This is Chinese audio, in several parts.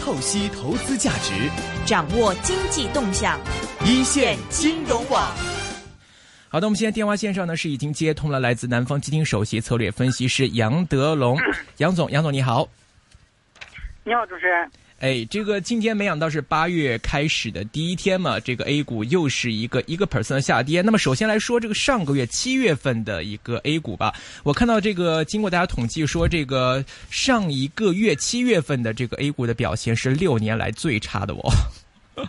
透析投资价值，掌握经济动向，一线金融网。好的，我们现在电话线上呢是已经接通了来自南方基金首席策略分析师杨德龙，杨总，杨总你好。你好，主持人。哎，这个今天没想到是八月开始的第一天嘛，这个 A 股又是一个一个 percent 的下跌。那么首先来说，这个上个月七月份的一个 A 股吧，我看到这个经过大家统计说，这个上一个月七月份的这个 A 股的表现是六年来最差的哦。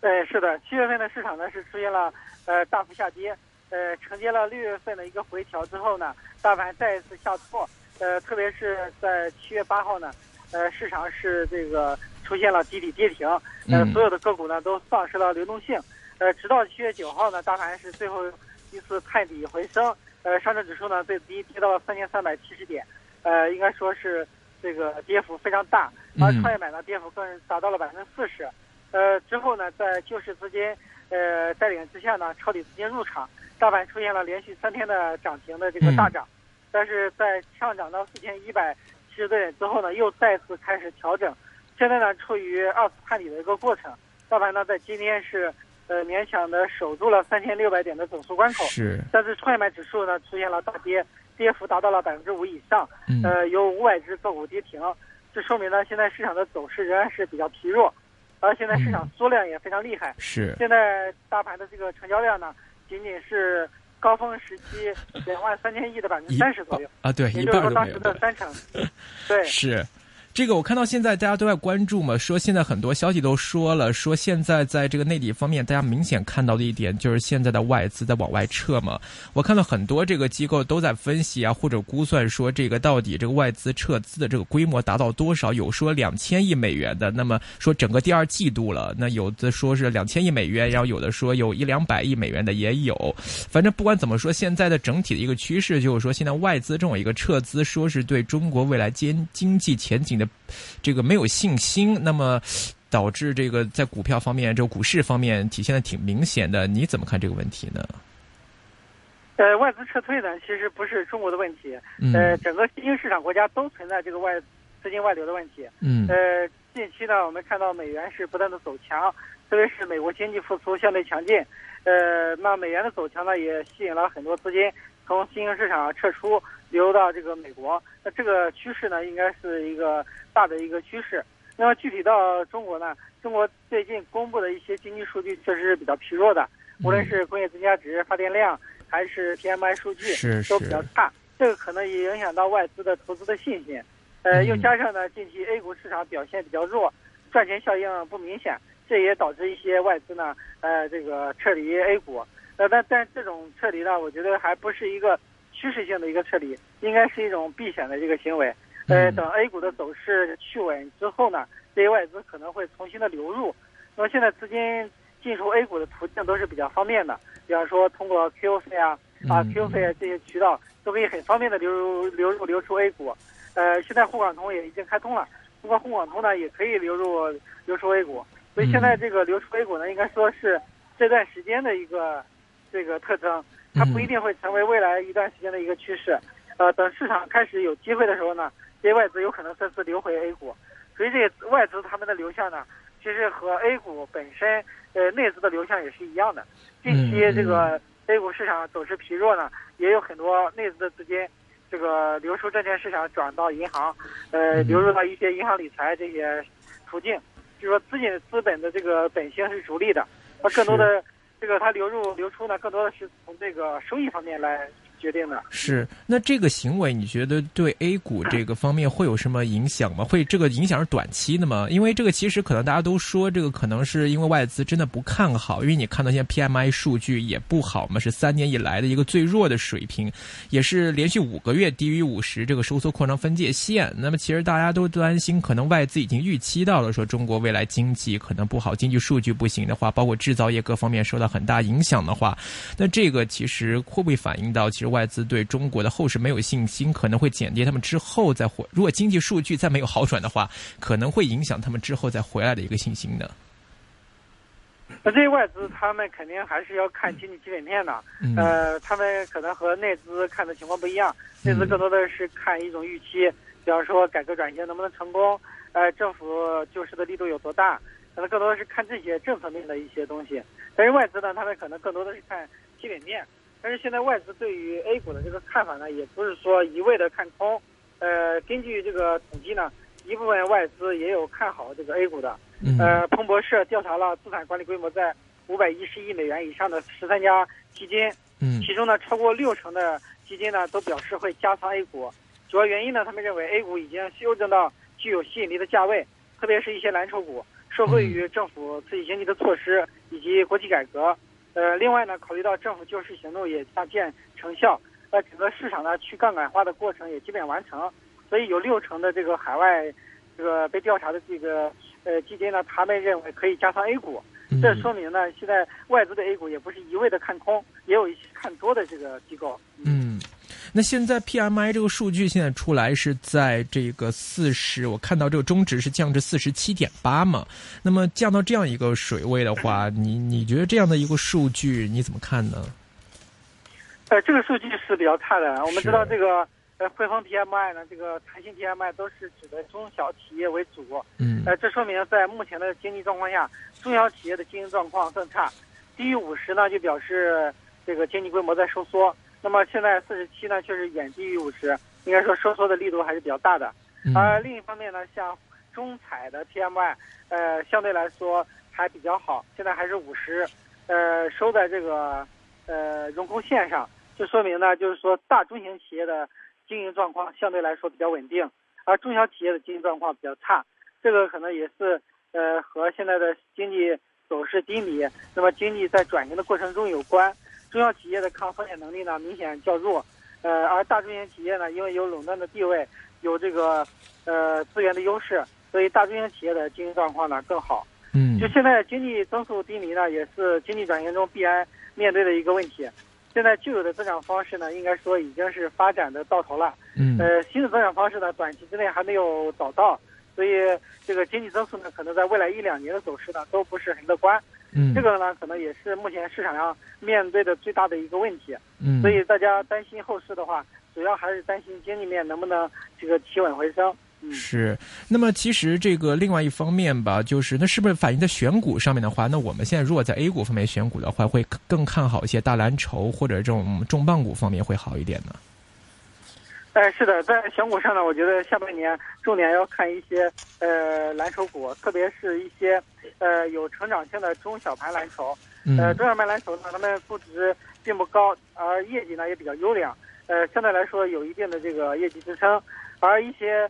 对，是的，七月份的市场呢是出现了呃大幅下跌，呃承接了六月份的一个回调之后呢，大盘再一次下挫，呃特别是在七月八号呢。呃，市场是这个出现了集体跌停，呃，所有的个股呢都丧失了流动性，呃，直到七月九号呢，大盘是最后一次探底回升，呃，上证指数呢最低跌到了三千三百七十点，呃，应该说是这个跌幅非常大，而创业板呢跌幅更是达到了百分之四十，呃，之后呢，在救市资金呃带领之下呢，抄底资金入场，大盘出现了连续三天的涨停的这个大涨，但是在上涨到四千一百。七十点之后呢，又再次开始调整，现在呢处于二次探底的一个过程。大盘呢在今天是呃勉强的守住了三千六百点的整数关口，是。但是创业板指数呢出现了大跌，跌幅达到了百分之五以上，呃有五百只个股跌停，这说明呢现在市场的走势仍然是比较疲弱，而现在市场缩量也非常厉害。是。现在大盘的这个成交量呢仅仅是。高峰时期两万三千亿的百分之三十左右。啊，对，也就是说当时的三成，对，是。这个我看到现在大家都在关注嘛，说现在很多消息都说了，说现在在这个内地方面，大家明显看到的一点就是现在的外资在往外撤嘛。我看到很多这个机构都在分析啊，或者估算说这个到底这个外资撤资的这个规模达到多少？有说两千亿美元的，那么说整个第二季度了，那有的说是两千亿美元，然后有的说有一两百亿美元的也有。反正不管怎么说，现在的整体的一个趋势就是说，现在外资这种一个撤资，说是对中国未来经经济前景的。这个没有信心，那么导致这个在股票方面、这个股市方面体现的挺明显的。你怎么看这个问题呢？呃，外资撤退呢，其实不是中国的问题，呃，整个新兴市场国家都存在这个外资金外流的问题。嗯。呃，近期呢，我们看到美元是不断的走强，特别是美国经济复苏相对强劲，呃，那美元的走强呢，也吸引了很多资金从新兴市场撤出。流到这个美国，那这个趋势呢，应该是一个大的一个趋势。那么具体到中国呢，中国最近公布的一些经济数据确实是比较疲弱的，无论是工业增加值、发电量，还是 PMI 数据，都比较差。这个可能也影响到外资的投资的信心。呃，又加上呢，近期 A 股市场表现比较弱，赚钱效应不明显，这也导致一些外资呢，呃，这个撤离 A 股。呃，但但这种撤离呢，我觉得还不是一个。趋势性的一个撤离，应该是一种避险的这个行为。呃，等 A 股的走势趋稳之后呢，这些外资可能会重新的流入。那么现在资金进出 A 股的途径都是比较方便的，比方说通过 QF 啊、啊 QF 这些渠道都可以很方便的流入、流入、流出 A 股。呃，现在沪港通也已经开通了，通过沪港通呢也可以流入、流出 A 股。所以现在这个流出 A 股呢，应该说是这段时间的一个这个特征。它不一定会成为未来一段时间的一个趋势，呃，等市场开始有机会的时候呢，这些外资有可能再次流回 A 股，所以这些外资他们的流向呢，其实和 A 股本身呃内资的流向也是一样的。近期这个 A 股市场走势疲弱呢，也有很多内资的资金这个流出证券市场转到银行，呃，流入到一些银行理财这些途径，就是说资金资本的这个本性是逐利的，它更多的。这个它流入流出呢，更多的是从这个收益方面来。决定的是，那这个行为你觉得对 A 股这个方面会有什么影响吗？会这个影响是短期的吗？因为这个其实可能大家都说这个可能是因为外资真的不看好，因为你看到现在 PMI 数据也不好嘛，是三年以来的一个最弱的水平，也是连续五个月低于五十这个收缩扩张分界线。那么其实大家都担心，可能外资已经预期到了说中国未来经济可能不好，经济数据不行的话，包括制造业各方面受到很大影响的话，那这个其实会不会反映到其实？外资对中国的后市没有信心，可能会减跌他们之后再回。如果经济数据再没有好转的话，可能会影响他们之后再回来的一个信心的。那这些外资他们肯定还是要看经济基本面的，呃，他们可能和内资看的情况不一样。内资更多的是看一种预期，比方说改革转型能不能成功，呃，政府救市的力度有多大，可能更多的是看这些政策面的一些东西。但是外资呢，他们可能更多的是看基本面。但是现在外资对于 A 股的这个看法呢，也不是说一味的看空。呃，根据这个统计呢，一部分外资也有看好这个 A 股的。呃，彭博社调查了资产管理规模在五百一十亿美元以上的十三家基金，嗯，其中呢，超过六成的基金呢都表示会加仓 A 股。主要原因呢，他们认为 A 股已经修正到具有吸引力的价位，特别是一些蓝筹股，受惠于政府刺激经济的措施以及国企改革。呃，另外呢，考虑到政府救市行动也大见成效，呃，整个市场呢去杠杆化的过程也基本完成，所以有六成的这个海外这个被调查的这个呃基金呢，他们认为可以加仓 A 股。这说明呢，现在外资的 A 股也不是一味的看空，也有一些看多的这个机构。嗯，那现在 PMI 这个数据现在出来是在这个四十，我看到这个中值是降至四十七点八嘛。那么降到这样一个水位的话，你你觉得这样的一个数据你怎么看呢？呃，这个数据是比较差的。我们知道这个。呃，汇丰 PMI 呢，这个弹性 PMI 都是指的中小企业为主。嗯。呃，这说明在目前的经济状况下，中小企业的经营状况更差。低于五十呢，就表示这个经济规模在收缩。那么现在四十七呢，确实远低于五十，应该说收缩的力度还是比较大的。而另一方面呢，像中彩的 PMI，呃，相对来说还比较好，现在还是五十，呃，收在这个呃荣枯线上，就说明呢，就是说大中型企业的。经营状况相对来说比较稳定，而中小企业的经营状况比较差，这个可能也是呃和现在的经济走势低迷，那么经济在转型的过程中有关。中小企业的抗风险能力呢明显较弱，呃，而大中型企业呢因为有垄断的地位，有这个呃资源的优势，所以大中型企业的经营状况呢更好。嗯，就现在经济增速低迷呢，也是经济转型中必然面对的一个问题。现在旧有的增长方式呢，应该说已经是发展的到头了。嗯。呃，新的增长方式呢，短期之内还没有找到，所以这个经济增速呢，可能在未来一两年的走势呢，都不是很乐观。嗯。这个呢，可能也是目前市场上面对的最大的一个问题。嗯。所以大家担心后市的话，主要还是担心经济面能不能这个企稳回升。是，那么其实这个另外一方面吧，就是那是不是反映在选股上面的话，那我们现在如果在 A 股方面选股的话，会更看好一些大蓝筹或者这种重磅股方面会好一点呢？哎，是的，在选股上呢，我觉得下半年重点要看一些呃蓝筹股，特别是一些呃有成长性的中小盘蓝筹。呃，中小盘蓝筹呢，他们估值并不高，而业绩呢也比较优良，呃，相对来说有一定的这个业绩支撑，而一些。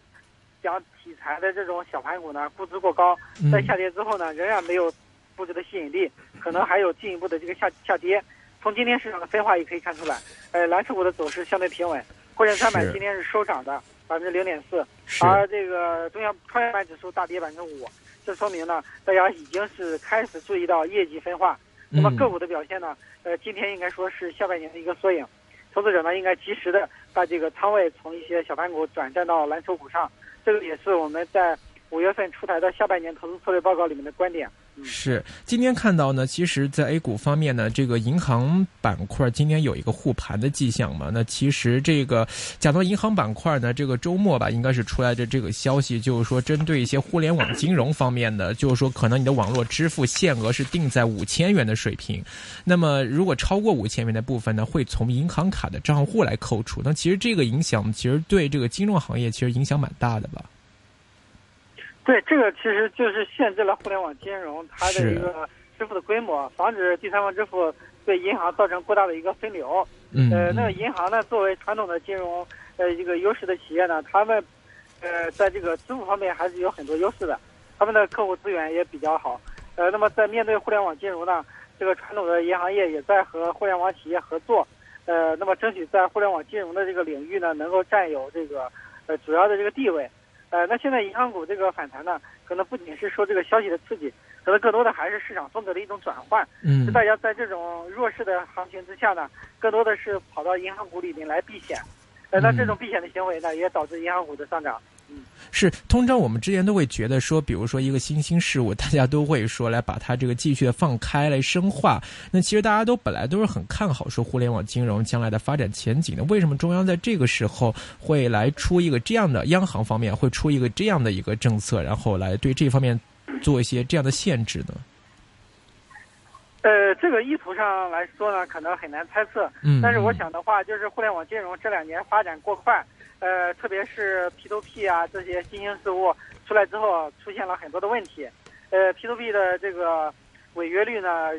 讲题材的这种小盘股呢，估值过高，在下跌之后呢，仍然没有估值的吸引力，可能还有进一步的这个下下跌。从今天市场的分化也可以看出来，呃，蓝筹股的走势相对平稳，沪深三百今天是收涨的百分之零点四，而这个中央创业板指数大跌百分之五，这说明呢，大家已经是开始注意到业绩分化。那么个股的表现呢，呃，今天应该说是下半年的一个缩影，投资者呢应该及时的把这个仓位从一些小盘股转战到蓝筹股上。这个也是我们在五月份出台的下半年投资策略报告里面的观点。是今天看到呢，其实，在 A 股方面呢，这个银行板块今天有一个护盘的迹象嘛。那其实这个讲到银行板块呢，这个周末吧，应该是出来的这个消息，就是说针对一些互联网金融方面的，就是说可能你的网络支付限额是定在五千元的水平。那么如果超过五千元的部分呢，会从银行卡的账户来扣除。那其实这个影响，其实对这个金融行业其实影响蛮大的吧。对，这个其实就是限制了互联网金融它的一个支付的规模，防止第三方支付对银行造成过大的一个分流。嗯。呃，那银行呢，作为传统的金融呃一个优势的企业呢，他们呃在这个支付方面还是有很多优势的，他们的客户资源也比较好。呃，那么在面对互联网金融呢，这个传统的银行业也在和互联网企业合作，呃，那么争取在互联网金融的这个领域呢，能够占有这个呃主要的这个地位。呃，那现在银行股这个反弹呢，可能不仅是说这个消息的刺激，可能更多的还是市场风格的一种转换。嗯，大家在这种弱势的行情之下呢，更多的是跑到银行股里面来避险。呃，那这种避险的行为呢，也导致银行股的上涨。是，通常我们之前都会觉得说，比如说一个新兴事物，大家都会说来把它这个继续的放开来深化。那其实大家都本来都是很看好说互联网金融将来的发展前景的。为什么中央在这个时候会来出一个这样的央行方面会出一个这样的一个政策，然后来对这方面做一些这样的限制呢？呃，这个意图上来说呢，可能很难猜测。嗯，但是我想的话，就是互联网金融这两年发展过快，呃，特别是 P2P 啊这些新兴事物出来之后，出现了很多的问题。呃，P2P 的这个违约率呢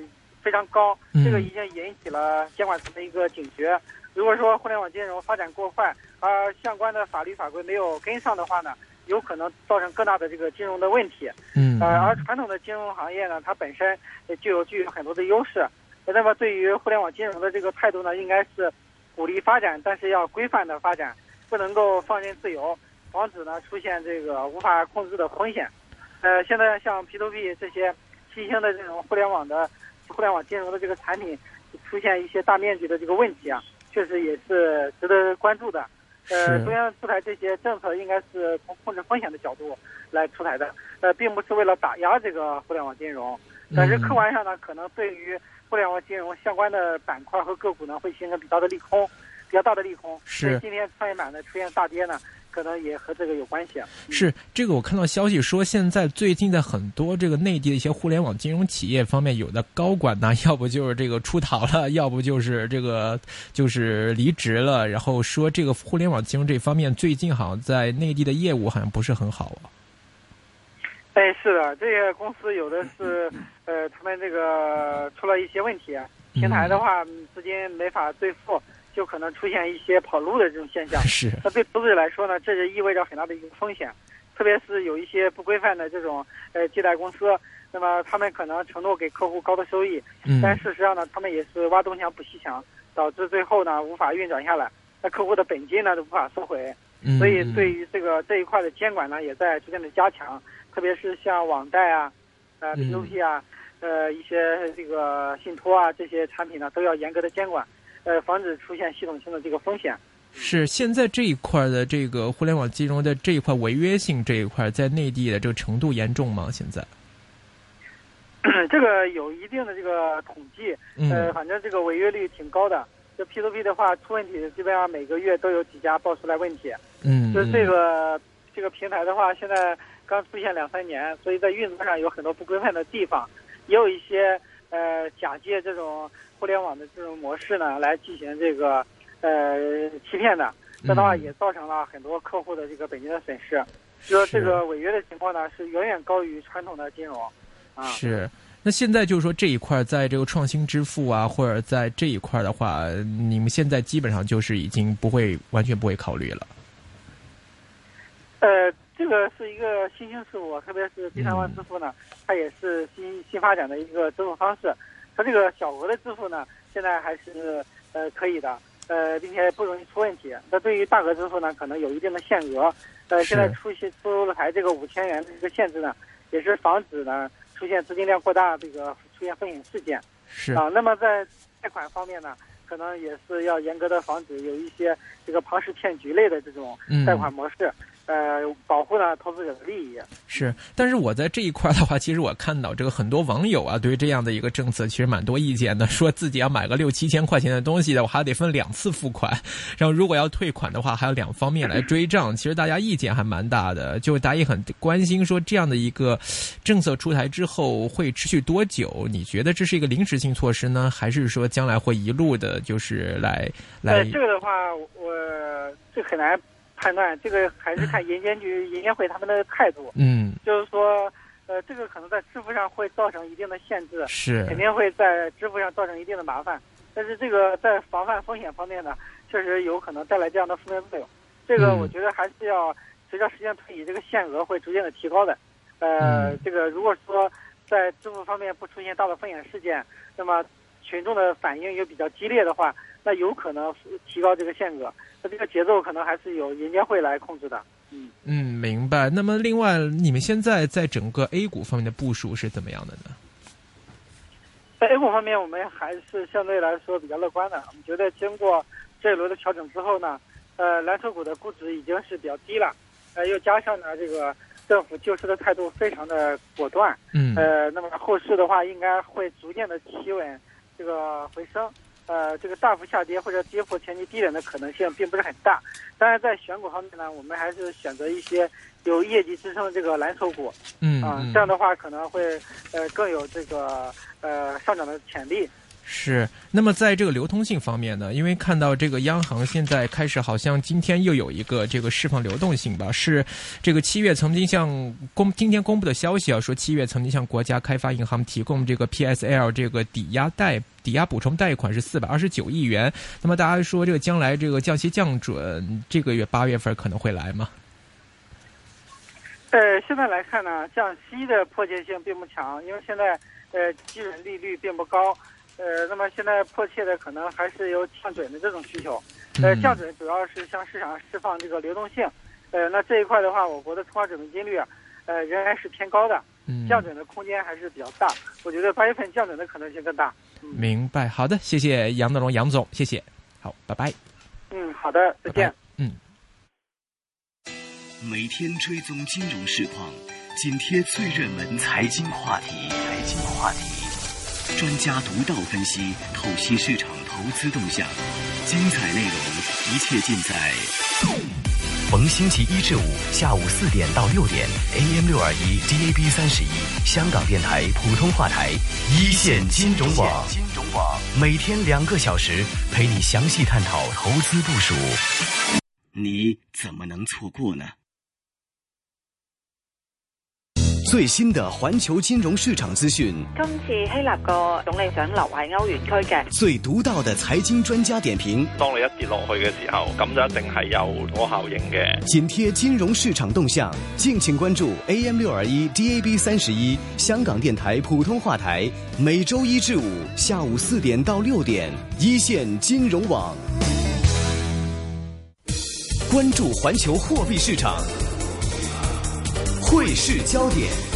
非常高，这个已经引起了监管层的一个警觉。如果说互联网金融发展过快，而相关的法律法规没有跟上的话呢？有可能造成更大的这个金融的问题，嗯，呃，而传统的金融行业呢，它本身具有具有很多的优势。那么对于互联网金融的这个态度呢，应该是鼓励发展，但是要规范的发展，不能够放任自由，防止呢出现这个无法控制的风险。呃，现在像 P2P 这些新兴的这种互联网的互联网金融的这个产品出现一些大面积的这个问题啊，确实也是值得关注的。呃，中央出台这些政策，应该是从控制风险的角度来出台的，呃，并不是为了打压这个互联网金融。但是客观上呢，可能对于互联网金融相关的板块和个股呢，会形成比较的利空，比较大的利空。是今天创业板呢出现大跌呢。可能也和这个有关系。是这个，我看到消息说，现在最近在很多这个内地的一些互联网金融企业方面，有的高管呢，要不就是这个出逃了，要不就是这个就是离职了。然后说这个互联网金融这方面最近好像在内地的业务好像不是很好啊。哎，是的，这些公司有的是呃，他们这个出了一些问题，平台的话资金没法兑付。就可能出现一些跑路的这种现象，是。那对投资者来说呢，这就意味着很大的一个风险，特别是有一些不规范的这种呃借贷公司，那么他们可能承诺给客户高的收益，但事实上呢，他们也是挖东墙补西墙，导致最后呢无法运转下来，那客户的本金呢都无法收回。所以对于这个这一块的监管呢，也在逐渐的加强，特别是像网贷啊、呃 P2P 啊、呃一些这个信托啊这些产品呢，都要严格的监管。呃，防止出现系统性的这个风险。是现在这一块的这个互联网金融的这一块违约性这一块，在内地的这个程度严重吗？现在？这个有一定的这个统计，呃，反正这个违约率挺高的。就 P to P 的话，出问题基本上每个月都有几家爆出来问题。嗯。就这个这个平台的话，现在刚出现两三年，所以在运作上有很多不规范的地方，也有一些呃假借这种。互联网的这种模式呢，来进行这个呃欺骗的，这样的话也造成了很多客户的这个本金的损失。就说这个违约的情况呢，是远远高于传统的金融。啊，是。那现在就是说这一块，在这个创新支付啊，或者在这一块的话，你们现在基本上就是已经不会完全不会考虑了。呃，这个是一个新兴事物，特别是第三方支付呢，它也是新新发展的一个支付方式。它这个小额的支付呢，现在还是呃可以的，呃，并且不容易出问题。那对于大额支付呢，可能有一定的限额。呃，现在出现出了台这个五千元的一个限制呢，也是防止呢出现资金量过大这个出现风险事件。是啊，那么在贷款方面呢，可能也是要严格的防止有一些这个庞氏骗局类的这种贷款模式。呃，保护了投资者的利益是，但是我在这一块的话，其实我看到这个很多网友啊，对于这样的一个政策，其实蛮多意见的，说自己要买个六七千块钱的东西的，我还得分两次付款，然后如果要退款的话，还有两方面来追账。其实大家意见还蛮大的，就大家也很关心，说这样的一个政策出台之后会持续多久？你觉得这是一个临时性措施呢，还是说将来会一路的，就是来来？这个的话，我这很难。判断这个还是看银监局、银监会他们的态度。嗯，就是说，呃，这个可能在支付上会造成一定的限制，是肯定会在支付上造成一定的麻烦。但是这个在防范风险方面呢，确实有可能带来这样的负面作用。这个我觉得还是要随着时间推移，这个限额会逐渐的提高的。呃，这个如果说在支付方面不出现大的风险事件，那么群众的反应又比较激烈的话，那有可能提高这个限额。那这个节奏可能还是由银监会来控制的。嗯嗯，明白。那么另外，你们现在在整个 A 股方面的部署是怎么样的呢？在 A 股方面，我们还是相对来说比较乐观的。我们觉得经过这一轮的调整之后呢，呃，蓝筹股的估值已经是比较低了。呃，又加上呢这个政府救市的态度非常的果断，嗯，呃，那么后市的话应该会逐渐的企稳这个回升，呃，这个大幅下跌或者跌破前期低点的可能性并不是很大。当然，在选股方面呢，我们还是选择一些有业绩支撑的这个蓝筹股，嗯啊、嗯这样的话可能会呃更有这个呃上涨的潜力。是，那么在这个流通性方面呢，因为看到这个央行现在开始好像今天又有一个这个释放流动性吧，是这个七月曾经向公今天公布的消息啊，说七月曾经向国家开发银行提供这个 PSL 这个抵押贷抵押补充贷款是四百二十九亿元。那么大家说这个将来这个降息降准，这个月八月份可能会来吗？呃，现在来看呢，降息的迫切性并不强，因为现在呃基准利率并不高，呃，那么现在迫切的可能还是有降准的这种需求。呃，嗯降准主要是向市场释放这个流动性，呃，那这一块的话，我国的存款准备金率啊，呃，仍然是偏高的，嗯，降准的空间还是比较大。我觉得八月份降准的可能性更大。明白。好的，谢谢杨德龙杨总，谢谢。好，拜拜。嗯，好的，再见。拜拜嗯。每天追踪金融市况，紧贴最热门财经话题。财经话题，专家独到分析，透析市场投资动向，精彩内容，一切尽在。逢星期一至五下午四点到六点，AM 六二一，DAB 三十一，香港电台普通话台，一线金融网，金融网每天两个小时，陪你详细探讨投资部署。你怎么能错过呢？最新的环球金融市場資訊，今次希臘個總理想留喺歐元區嘅，最獨到的財經專家點評，當你一跌落去嘅時候，咁就一定係有嗰效應嘅。緊貼金融市場動向，敬請關注 AM 六二一 DAB 三十一香港電台普通話台，每周一至五下午四點到六點，一線金融網，關注環球貨幣市場，会视焦点。